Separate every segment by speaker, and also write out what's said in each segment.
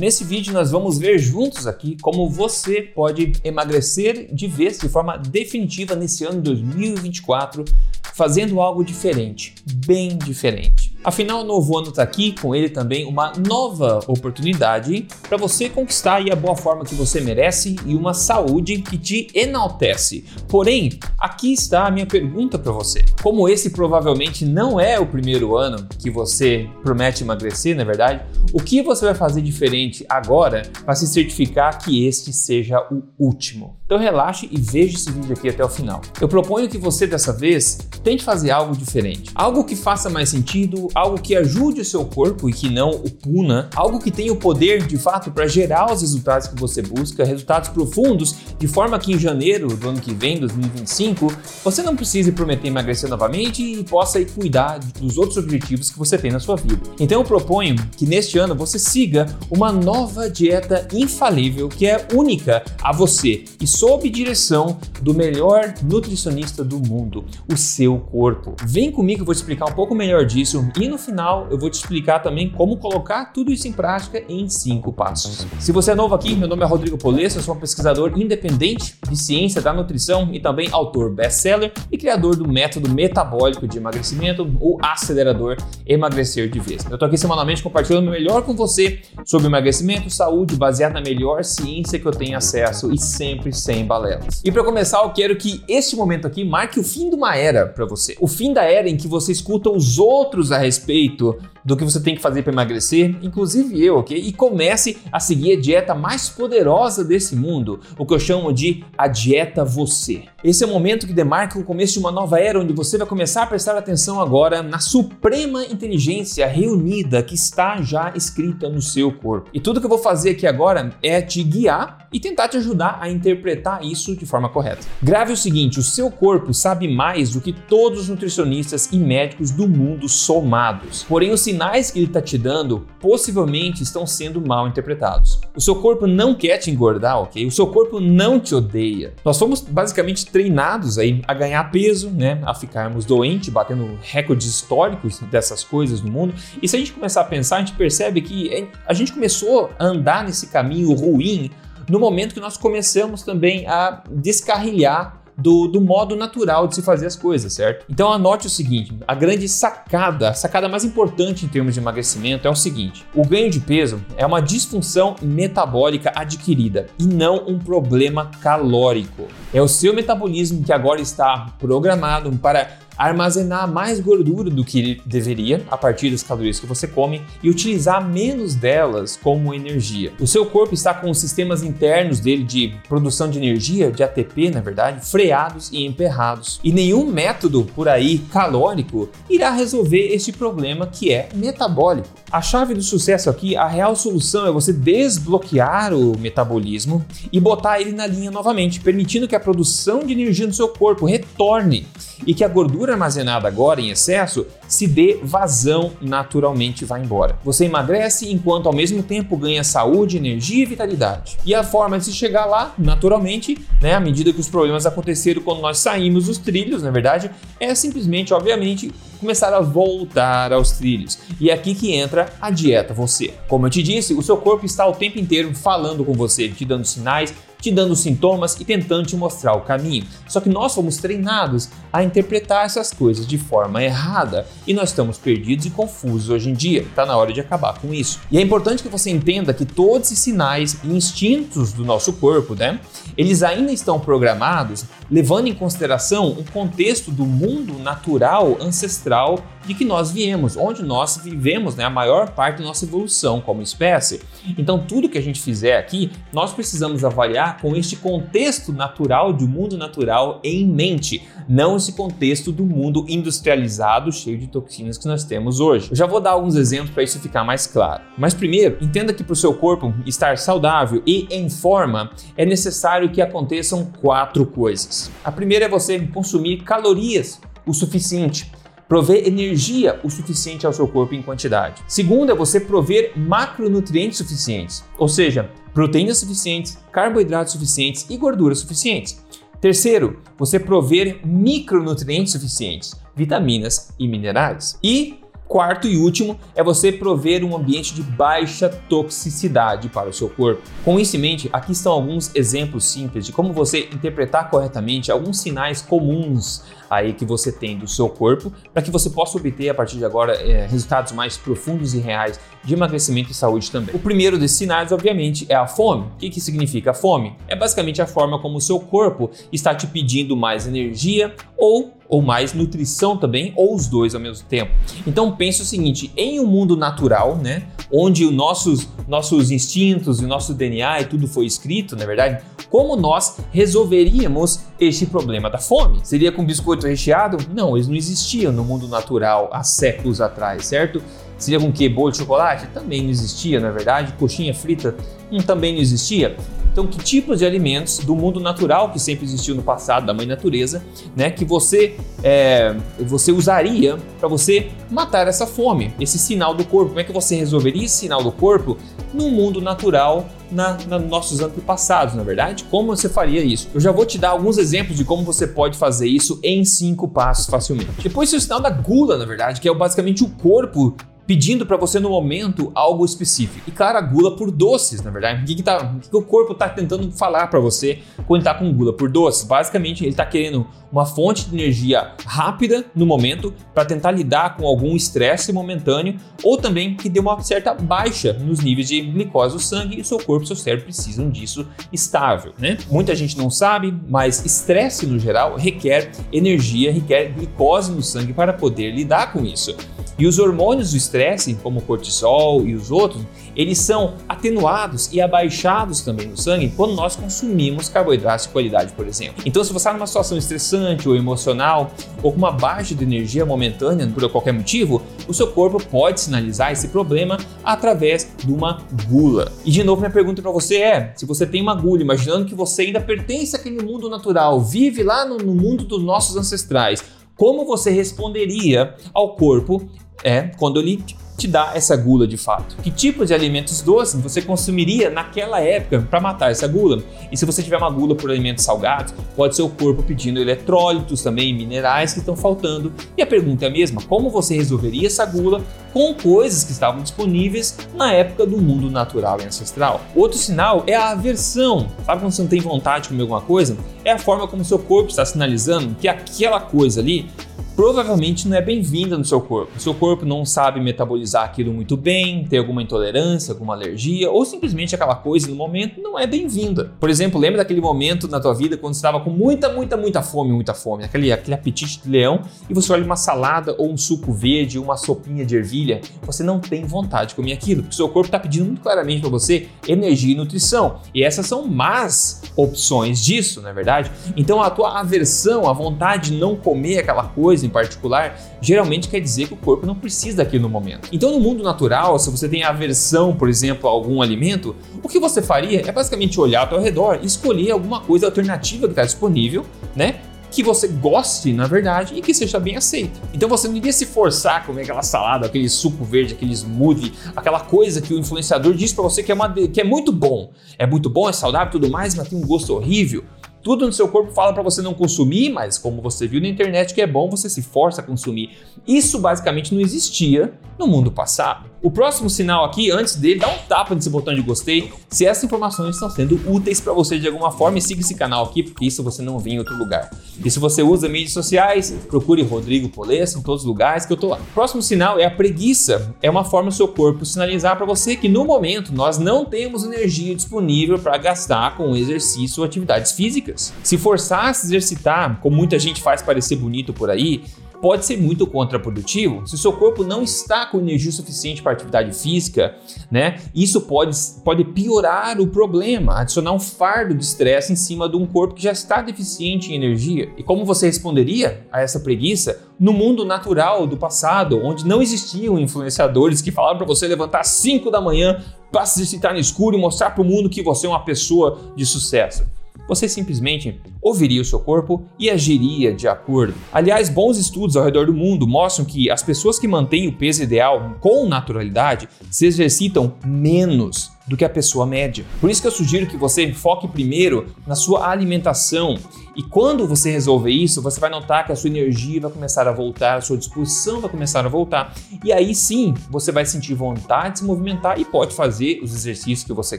Speaker 1: Nesse vídeo nós vamos ver juntos aqui como você pode emagrecer de vez de forma definitiva nesse ano 2024, fazendo algo diferente, bem diferente. Afinal, o novo ano está aqui, com ele também uma nova oportunidade para você conquistar a boa forma que você merece e uma saúde que te enaltece. Porém, aqui está a minha pergunta para você. Como esse provavelmente não é o primeiro ano que você promete emagrecer, na é verdade, o que você vai fazer diferente agora para se certificar que este seja o último? Então relaxe e veja esse vídeo aqui até o final. Eu proponho que você dessa vez tente fazer algo diferente, algo que faça mais sentido, algo que ajude o seu corpo e que não o puna, algo que tenha o poder de fato para gerar os resultados que você busca, resultados profundos, de forma que em janeiro do ano que vem, 2025, você não precise prometer emagrecer novamente e possa cuidar dos outros objetivos que você tem na sua vida. Então eu proponho que neste ano você siga uma nova dieta infalível que é única a você e sob direção do melhor nutricionista do mundo, o seu corpo. Vem comigo, eu vou te explicar um pouco melhor disso e no final eu vou te explicar também como colocar tudo isso em prática em cinco passos. Se você é novo aqui, meu nome é Rodrigo Polessa, eu sou um pesquisador independente de ciência da nutrição e também autor best-seller e criador do método metabólico de emagrecimento, o acelerador Emagrecer de Vez. Eu tô aqui semanalmente compartilhando o melhor com você sobre emagrecimento, saúde, baseado na melhor ciência que eu tenho acesso e sempre sem balelas. E para começar, eu quero que este momento aqui marque o fim de uma era para você. O fim da era em que você escuta os outros a respeito do que você tem que fazer para emagrecer, inclusive eu, ok? E comece a seguir a dieta mais poderosa desse mundo, o que eu chamo de a dieta você. Esse é o momento que demarca o começo de uma nova era onde você vai começar a prestar atenção agora na suprema inteligência reunida que está já escrita no seu corpo. E tudo que eu vou fazer aqui agora é te guiar e tentar te ajudar a interpretar isso de forma correta. Grave o seguinte: o seu corpo sabe mais do que todos os nutricionistas e médicos do mundo somados. Porém, os sinais que ele está te dando possivelmente estão sendo mal interpretados. O seu corpo não quer te engordar, ok? O seu corpo não te odeia. Nós fomos basicamente treinados aí a ganhar peso, né? A ficarmos doentes, batendo recordes históricos dessas coisas no mundo. E se a gente começar a pensar, a gente percebe que a gente começou a andar nesse caminho ruim no momento que nós começamos também a descarrilhar do, do modo natural de se fazer as coisas, certo? Então anote o seguinte: a grande sacada, a sacada mais importante em termos de emagrecimento é o seguinte: o ganho de peso é uma disfunção metabólica adquirida e não um problema calórico. É o seu metabolismo que agora está programado para armazenar mais gordura do que deveria a partir das calorias que você come e utilizar menos delas como energia. O seu corpo está com os sistemas internos dele de produção de energia, de ATP, na verdade, freados e emperrados. E nenhum método por aí calórico irá resolver este problema que é metabólico. A chave do sucesso aqui, a real solução é você desbloquear o metabolismo e botar ele na linha novamente, permitindo que a produção de energia no seu corpo retorne e que a gordura armazenada agora em excesso se dê vazão naturalmente vai embora. Você emagrece enquanto ao mesmo tempo ganha saúde, energia e vitalidade. E a forma de se chegar lá, naturalmente, né, à medida que os problemas aconteceram quando nós saímos dos trilhos, na verdade, é simplesmente, obviamente, começar a voltar aos trilhos. E é aqui que entra a dieta você. Como eu te disse, o seu corpo está o tempo inteiro falando com você, te dando sinais, te dando sintomas e tentando te mostrar o caminho. Só que nós fomos treinados a interpretar essas coisas de forma errada e nós estamos perdidos e confusos hoje em dia. Está na hora de acabar com isso. E é importante que você entenda que todos esses sinais e instintos do nosso corpo, né, eles ainda estão programados levando em consideração o contexto do mundo natural ancestral de que nós viemos, onde nós vivemos né, a maior parte da nossa evolução como espécie. Então, tudo que a gente fizer aqui, nós precisamos avaliar com este contexto natural, do mundo natural em mente, não esse contexto do mundo industrializado, cheio de toxinas que nós temos hoje. Eu já vou dar alguns exemplos para isso ficar mais claro. Mas primeiro, entenda que para o seu corpo estar saudável e em forma, é necessário que aconteçam quatro coisas. A primeira é você consumir calorias o suficiente prover energia o suficiente ao seu corpo em quantidade. Segundo é você prover macronutrientes suficientes, ou seja, proteínas suficientes, carboidratos suficientes e gorduras suficientes. Terceiro, você prover micronutrientes suficientes, vitaminas e minerais. E Quarto e último é você prover um ambiente de baixa toxicidade para o seu corpo. Com isso em mente, aqui estão alguns exemplos simples de como você interpretar corretamente alguns sinais comuns aí que você tem do seu corpo, para que você possa obter a partir de agora é, resultados mais profundos e reais de emagrecimento e saúde também. O primeiro desses sinais, obviamente, é a fome. O que, que significa fome? É basicamente a forma como o seu corpo está te pedindo mais energia ou ou mais nutrição também, ou os dois ao mesmo tempo. Então pense o seguinte: em um mundo natural, né, onde os nossos, nossos instintos e nosso DNA e tudo foi escrito, na verdade, como nós resolveríamos este problema da fome? Seria com biscoito recheado? Não, eles não existiam no mundo natural há séculos atrás, certo? Seria com que? Bolo de chocolate? Também não existia, na é verdade. Coxinha frita? Hum, também não existia. Então, que tipos de alimentos do mundo natural que sempre existiu no passado, da mãe natureza, né, que você, é, você usaria para você matar essa fome, esse sinal do corpo? Como é que você resolveria esse sinal do corpo no mundo natural, na, na nossos antepassados, na verdade? Como você faria isso? Eu já vou te dar alguns exemplos de como você pode fazer isso em cinco passos facilmente. Depois, tem o sinal da gula, na verdade, que é basicamente o corpo pedindo para você no momento algo específico. E claro, gula por doces, na verdade. O que, que, tá, o, que o corpo está tentando falar para você quando está com gula por doces? Basicamente, ele está querendo uma fonte de energia rápida no momento para tentar lidar com algum estresse momentâneo ou também que dê uma certa baixa nos níveis de glicose do sangue e seu corpo e seu cérebro precisam disso estável, né? Muita gente não sabe, mas estresse no geral requer energia, requer glicose no sangue para poder lidar com isso. E os hormônios do estresse, como o cortisol e os outros, eles são atenuados e abaixados também no sangue quando nós consumimos carboidratos de qualidade, por exemplo. Então, se você está numa situação estressante ou emocional, ou com uma baixa de energia momentânea por qualquer motivo, o seu corpo pode sinalizar esse problema através de uma gula. E de novo, minha pergunta para você é: se você tem uma gula, imaginando que você ainda pertence àquele mundo natural, vive lá no, no mundo dos nossos ancestrais, como você responderia ao corpo é quando ele te dá essa gula de fato. Que tipo de alimentos doces você consumiria naquela época para matar essa gula? E se você tiver uma gula por alimentos salgados, pode ser o corpo pedindo eletrólitos também, minerais que estão faltando. E a pergunta é a mesma: como você resolveria essa gula com coisas que estavam disponíveis na época do mundo natural e ancestral? Outro sinal é a aversão. Sabe quando você não tem vontade de comer alguma coisa? É a forma como seu corpo está sinalizando que aquela coisa ali provavelmente não é bem-vinda no seu corpo. O seu corpo não sabe metabolizar aquilo muito bem, tem alguma intolerância, alguma alergia, ou simplesmente aquela coisa no momento não é bem-vinda. Por exemplo, lembra daquele momento na tua vida quando você estava com muita, muita, muita fome, muita fome, aquele, aquele apetite de leão, e você olha uma salada ou um suco verde, uma sopinha de ervilha, você não tem vontade de comer aquilo, porque o seu corpo está pedindo muito claramente para você energia e nutrição. E essas são más opções disso, não é verdade? Então a tua aversão, a vontade de não comer aquela coisa, particular, geralmente quer dizer que o corpo não precisa daquilo no momento. Então, no mundo natural, se você tem aversão, por exemplo, a algum alimento, o que você faria é basicamente olhar ao seu redor e escolher alguma coisa alternativa que está disponível, né? que você goste, na verdade, e que seja bem aceito. Então você não iria se forçar a comer aquela salada, aquele suco verde, aquele smoothie, aquela coisa que o influenciador diz para você que é, uma, que é muito bom. É muito bom, é saudável tudo mais, mas tem um gosto horrível. Tudo no seu corpo fala para você não consumir, mas como você viu na internet que é bom, você se força a consumir. Isso basicamente não existia no mundo passado. O próximo sinal aqui, antes dele, dá um tapa nesse botão de gostei se essas informações estão sendo úteis para você de alguma forma e siga esse canal aqui, porque isso você não vê em outro lugar. E se você usa mídias sociais, procure Rodrigo Polessa em todos os lugares que eu tô lá. O próximo sinal é a preguiça. É uma forma do seu corpo sinalizar para você que no momento nós não temos energia disponível para gastar com exercício ou atividades físicas. Se forçar a se exercitar, como muita gente faz parecer bonito por aí, pode ser muito contraprodutivo. Se o seu corpo não está com energia suficiente para atividade física, né? Isso pode, pode piorar o problema, adicionar um fardo de estresse em cima de um corpo que já está deficiente em energia. E como você responderia a essa preguiça no mundo natural do passado, onde não existiam influenciadores que falavam para você levantar às 5 da manhã para se exercitar no escuro e mostrar para o mundo que você é uma pessoa de sucesso? Você simplesmente ouviria o seu corpo e agiria de acordo. Aliás, bons estudos ao redor do mundo mostram que as pessoas que mantêm o peso ideal com naturalidade se exercitam menos do que a pessoa média. Por isso que eu sugiro que você foque primeiro na sua alimentação. E quando você resolver isso, você vai notar que a sua energia vai começar a voltar, a sua disposição vai começar a voltar. E aí sim, você vai sentir vontade de se movimentar e pode fazer os exercícios que você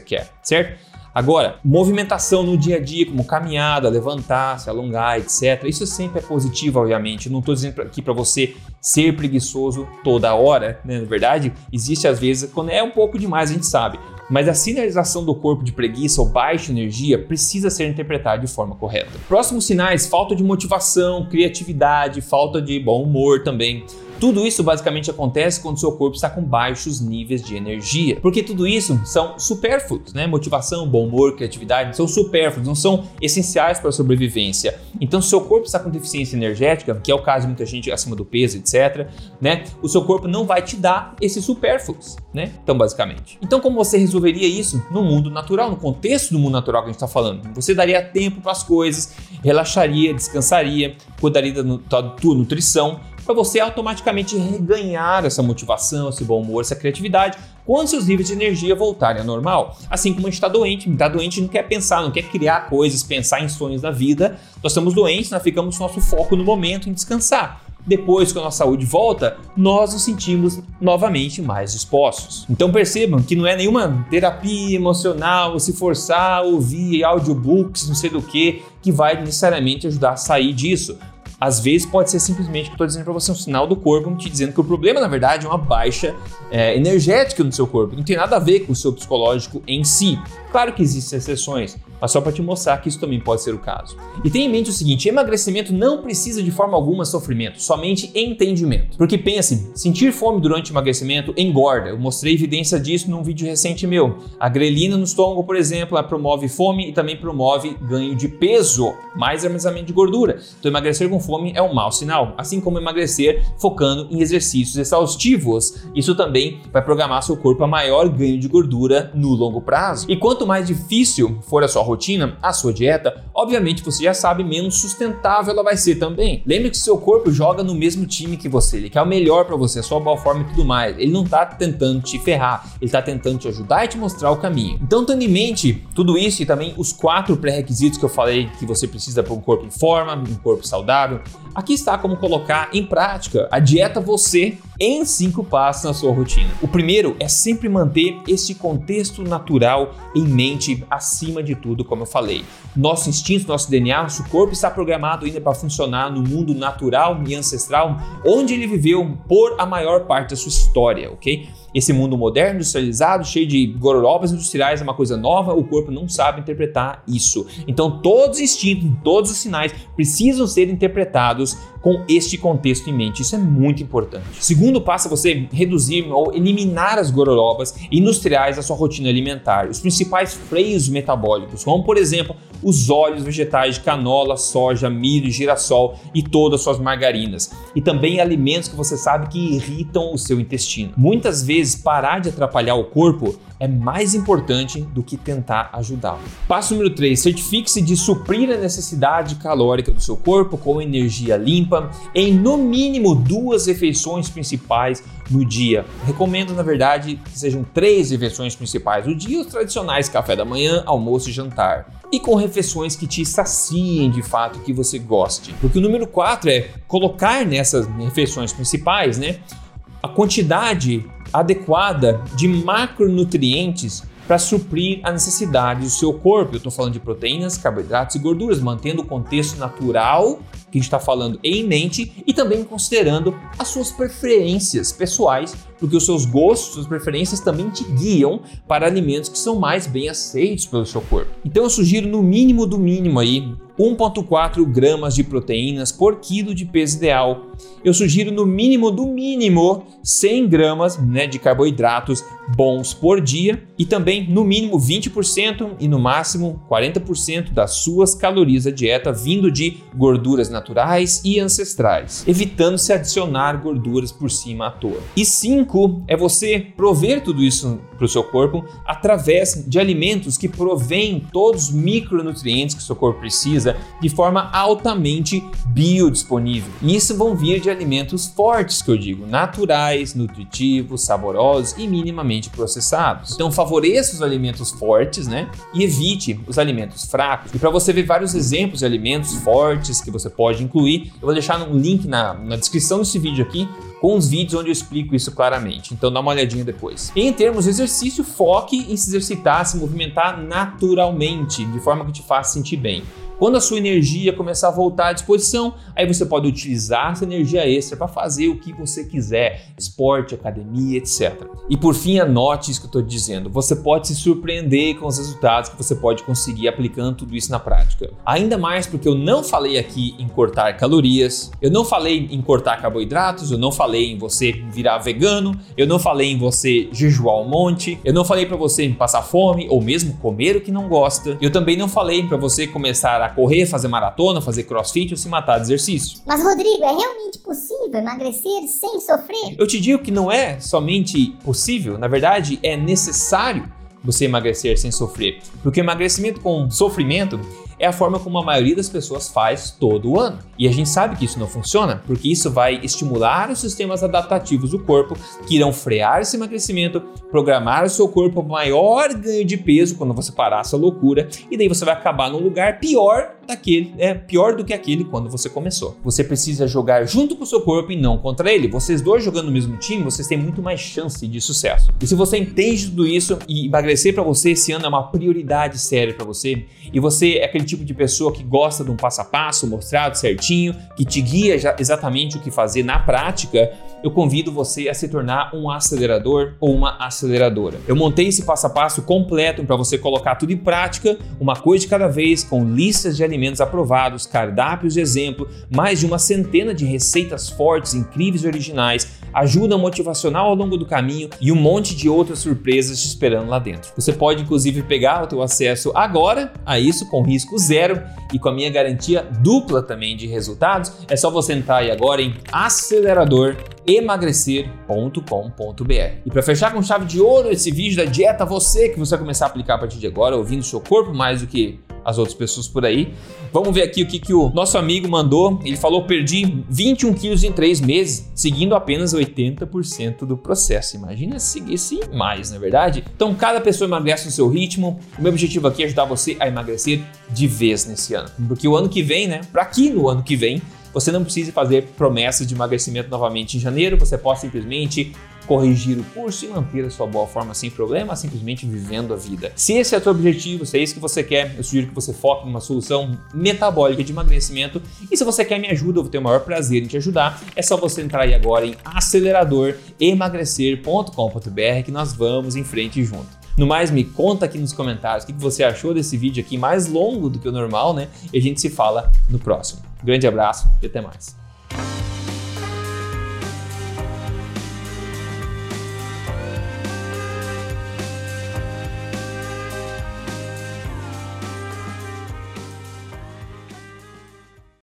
Speaker 1: quer, certo? Agora, movimentação no dia a dia, como caminhada, levantar, se alongar, etc. Isso sempre é positivo, obviamente. Não estou dizendo aqui para você ser preguiçoso toda hora, né? Na verdade, existe às vezes quando é um pouco demais, a gente sabe. Mas a sinalização do corpo de preguiça ou baixa energia precisa ser interpretada de forma correta. Próximos sinais: falta de motivação, criatividade, falta de bom humor também. Tudo isso basicamente acontece quando seu corpo está com baixos níveis de energia, porque tudo isso são supérfluos, né? Motivação, bom humor, criatividade são supérfluos, não são essenciais para a sobrevivência. Então, se seu corpo está com deficiência energética, que é o caso de muita gente acima do peso, etc., né? O seu corpo não vai te dar esses supérfluos, né? Então, basicamente. Então, como você resolveria isso no mundo natural, no contexto do mundo natural que a gente está falando? Você daria tempo para as coisas, relaxaria, descansaria, cuidaria da tua nutrição para você automaticamente reganhar essa motivação, esse bom humor, essa criatividade quando seus níveis de energia voltarem ao normal. Assim como a gente está doente, está doente não quer pensar, não quer criar coisas, pensar em sonhos da vida. Nós estamos doentes, nós ficamos nosso foco no momento em descansar. Depois que a nossa saúde volta, nós nos sentimos novamente mais dispostos. Então percebam que não é nenhuma terapia emocional, se forçar ouvir audiobooks, não sei do que, que vai necessariamente ajudar a sair disso. Às vezes pode ser simplesmente que estou dizendo para você um sinal do corpo te dizendo que o problema, na verdade, é uma baixa é, energética no seu corpo. Não tem nada a ver com o seu psicológico em si. Claro que existem exceções, mas só para te mostrar que isso também pode ser o caso. E tenha em mente o seguinte: emagrecimento não precisa de forma alguma sofrimento, somente entendimento. Porque pense, sentir fome durante emagrecimento engorda. Eu mostrei evidência disso num vídeo recente meu. A grelina no estômago, por exemplo, ela promove fome e também promove ganho de peso, mais armazenamento de gordura. Então emagrecer com fome é um mau sinal, assim como emagrecer focando em exercícios exaustivos. Isso também vai programar seu corpo a maior ganho de gordura no longo prazo. E quanto mais difícil for a sua rotina, a sua dieta, obviamente você já sabe, menos sustentável ela vai ser também. Lembre que seu corpo joga no mesmo time que você, ele quer o melhor para você, a sua boa forma e tudo mais. Ele não tá tentando te ferrar, ele tá tentando te ajudar e te mostrar o caminho. Então, tendo em mente tudo isso e também os quatro pré-requisitos que eu falei que você precisa para um corpo em forma, um corpo saudável, aqui está como colocar em prática a dieta você em cinco passos na sua rotina. O primeiro é sempre manter esse contexto natural em mente acima de tudo, como eu falei. Nosso instinto, nosso DNA, nosso corpo está programado ainda para funcionar no mundo natural e ancestral, onde ele viveu por a maior parte da sua história, ok? Esse mundo moderno, industrializado, cheio de gororobas industriais é uma coisa nova, o corpo não sabe interpretar isso. Então, todos os instintos, todos os sinais precisam ser interpretados com este contexto em mente. Isso é muito importante. Segundo passo é você reduzir ou eliminar as gororobas industriais da sua rotina alimentar. Os principais freios metabólicos, como por exemplo os óleos vegetais de canola, soja, milho, girassol e todas as suas margarinas. E também alimentos que você sabe que irritam o seu intestino. Muitas vezes parar de atrapalhar o corpo é mais importante do que tentar ajudá-lo. Passo número 3: certifique-se de suprir a necessidade calórica do seu corpo com energia limpa em no mínimo duas refeições principais no dia. Recomendo, na verdade, que sejam três refeições principais no dia, os tradicionais café da manhã, almoço e jantar. E com refeições que te saciem de fato, que você goste. Porque o número 4 é colocar nessas refeições principais, né, a quantidade adequada de macronutrientes para suprir a necessidade do seu corpo. Eu estou falando de proteínas, carboidratos e gorduras, mantendo o contexto natural que a gente está falando em mente e também considerando as suas preferências pessoais, porque os seus gostos, suas preferências também te guiam para alimentos que são mais bem aceitos pelo seu corpo. Então eu sugiro no mínimo do mínimo aí 1,4 gramas de proteínas por quilo de peso ideal. Eu sugiro no mínimo do mínimo 100 gramas né, de carboidratos bons por dia e também no mínimo 20% e no máximo 40% das suas calorias da dieta vindo de gorduras naturais e ancestrais, evitando se adicionar gorduras por cima à toa. E cinco é você prover tudo isso para o seu corpo através de alimentos que provêm todos os micronutrientes que seu corpo precisa de forma altamente biodisponível. E isso vão vir de alimentos fortes, que eu digo, naturais, nutritivos, saborosos e minimamente processados. Então favoreça os alimentos fortes, né? E evite os alimentos fracos. E para você ver vários exemplos de alimentos fortes que você pode incluir, eu vou deixar um link na, na descrição desse vídeo aqui com os vídeos onde eu explico isso claramente. Então dá uma olhadinha depois. Em termos de exercício, foque em se exercitar, se movimentar naturalmente, de forma que te faça sentir bem. Quando a sua energia começar a voltar à disposição, aí você pode utilizar essa energia extra para fazer o que você quiser, esporte, academia, etc. E por fim, anote isso que eu estou dizendo. Você pode se surpreender com os resultados que você pode conseguir aplicando tudo isso na prática. Ainda mais porque eu não falei aqui em cortar calorias, eu não falei em cortar carboidratos, eu não falei em você virar vegano, eu não falei em você jejuar um monte, eu não falei para você passar fome ou mesmo comer o que não gosta. Eu também não falei para você começar a correr, fazer maratona, fazer crossfit ou se matar de exercício.
Speaker 2: Mas, Rodrigo, é realmente possível emagrecer sem sofrer?
Speaker 1: Eu te digo que não é somente possível, na verdade, é necessário você emagrecer sem sofrer. Porque emagrecimento com sofrimento é a forma como a maioria das pessoas faz todo ano. E a gente sabe que isso não funciona, porque isso vai estimular os sistemas adaptativos do corpo que irão frear esse emagrecimento, programar o seu corpo para maior ganho de peso quando você parar essa loucura, e daí você vai acabar num lugar pior daquele, é pior do que aquele quando você começou. Você precisa jogar junto com o seu corpo e não contra ele. Vocês dois jogando no mesmo time, vocês têm muito mais chance de sucesso. E se você entende tudo isso e emagrecer para você esse ano é uma prioridade séria para você, e você é aquele tipo de pessoa que gosta de um passo a passo mostrado certinho, que te guia exatamente o que fazer na prática, eu convido você a se tornar um acelerador ou uma aceleradora. Eu montei esse passo a passo completo para você colocar tudo em prática, uma coisa de cada vez, com listas de alimentos aprovados, cardápios de exemplo, mais de uma centena de receitas fortes, incríveis e originais, ajuda motivacional ao longo do caminho e um monte de outras surpresas te esperando lá dentro. Você pode inclusive pegar o teu acesso agora a isso com risco zero e com a minha garantia dupla também de resultados. É só você entrar aí agora em aceleradoremagrecer.com.br. E para fechar com chave de ouro esse vídeo da dieta você que você vai começar a aplicar a partir de agora, ouvindo o seu corpo mais do que as outras pessoas por aí. Vamos ver aqui o que, que o nosso amigo mandou. Ele falou: perdi 21 quilos em 3 meses, seguindo apenas 80% do processo. Imagina se seguisse mais, não é verdade? Então, cada pessoa emagrece no seu ritmo. O meu objetivo aqui é ajudar você a emagrecer de vez nesse ano. Porque o ano que vem, né? Para aqui no ano que vem, você não precisa fazer promessas de emagrecimento novamente em janeiro, você pode simplesmente corrigir o curso e manter a sua boa forma sem problema, simplesmente vivendo a vida. Se esse é o seu objetivo, se é isso que você quer, eu sugiro que você foque numa solução metabólica de emagrecimento. E se você quer me ajuda, eu vou ter o maior prazer em te ajudar. É só você entrar aí agora em aceleradoremagrecer.com.br que nós vamos em frente junto. No mais, me conta aqui nos comentários o que você achou desse vídeo aqui, mais longo do que o normal, né? E a gente se fala no próximo. grande abraço e até mais.